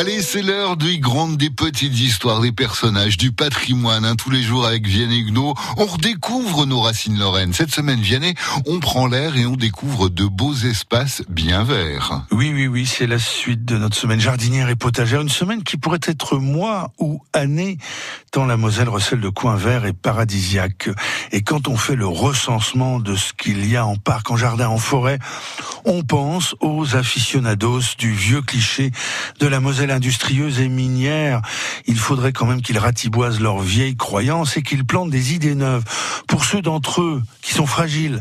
Allez, c'est l'heure des grandes, des petites histoires, des personnages, du patrimoine. Hein, tous les jours avec Vianney Huguenot, on redécouvre nos racines lorraines. Cette semaine, Vianney, on prend l'air et on découvre de beaux espaces bien verts. Oui, oui, oui, c'est la suite de notre semaine jardinière et potagère. Une semaine qui pourrait être mois ou année, tant la Moselle recèle de coins verts et paradisiaques. Et quand on fait le recensement de ce qu'il y a en parc, en jardin, en forêt, on pense aux aficionados du vieux cliché de la Moselle industrieuse et minière. Il faudrait quand même qu'ils ratiboisent leurs vieilles croyances et qu'ils plantent des idées neuves. Pour ceux d'entre eux qui sont fragiles,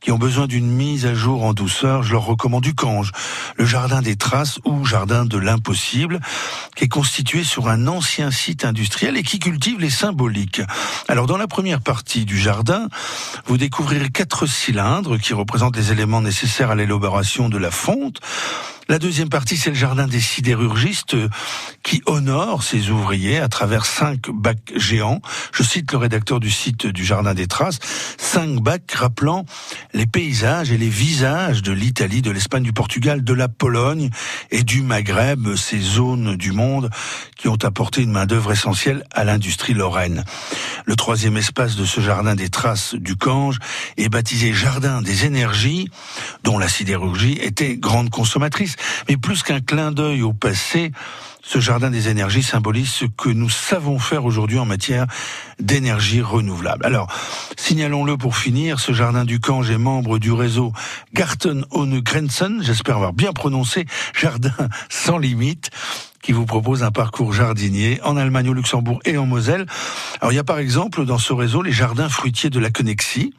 qui ont besoin d'une mise à jour en douceur, je leur recommande Ucange, le jardin des traces ou jardin de l'impossible, qui est constitué sur un ancien site industriel et qui cultive les symboliques. Alors dans la première partie du jardin, vous découvrirez quatre cylindres qui représentent les éléments nécessaires à l'élaboration de la fonte. La deuxième partie, c'est le jardin des sidérurgistes euh, qui honore ses ouvriers à travers cinq bacs géants. Je cite le rédacteur du site du Jardin des Traces. Cinq bacs rappelant les paysages et les visages de l'Italie, de l'Espagne, du Portugal, de la Pologne et du Maghreb, ces zones du monde qui ont apporté une main-d'œuvre essentielle à l'industrie lorraine. Le troisième espace de ce jardin des traces du Cange est baptisé Jardin des énergies, dont la sidérurgie était grande consommatrice. Mais plus qu'un clin d'œil au passé, ce jardin des énergies symbolise ce que nous savons faire aujourd'hui en matière d'énergie renouvelable. Alors, signalons-le pour finir, ce jardin du Cange est membre du réseau Garten ohne Grenzen, j'espère avoir bien prononcé, jardin sans limite qui vous propose un parcours jardinier en Allemagne, au Luxembourg et en Moselle. Alors il y a par exemple dans ce réseau les jardins fruitiers de la Connexie,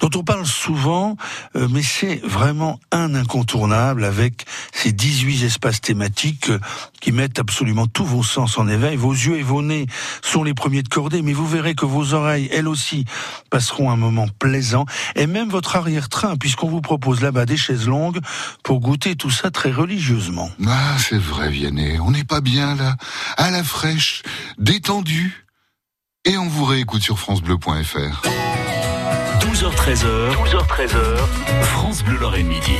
dont on parle souvent, euh, mais c'est vraiment un incontournable avec ces 18 espaces thématiques euh, qui mettent absolument tous vos sens en éveil. Vos yeux et vos nez sont les premiers de cordée, mais vous verrez que vos oreilles, elles aussi, passeront un moment plaisant, et même votre arrière-train, puisqu'on vous propose là-bas des chaises longues pour goûter tout ça très religieusement. Ah, c'est vrai, Vianney, n'est pas bien là, à la fraîche, détendu. Et on vous réécoute sur francebleu.fr. 12h13h, 12h13h, France Bleu Lorraine Midi.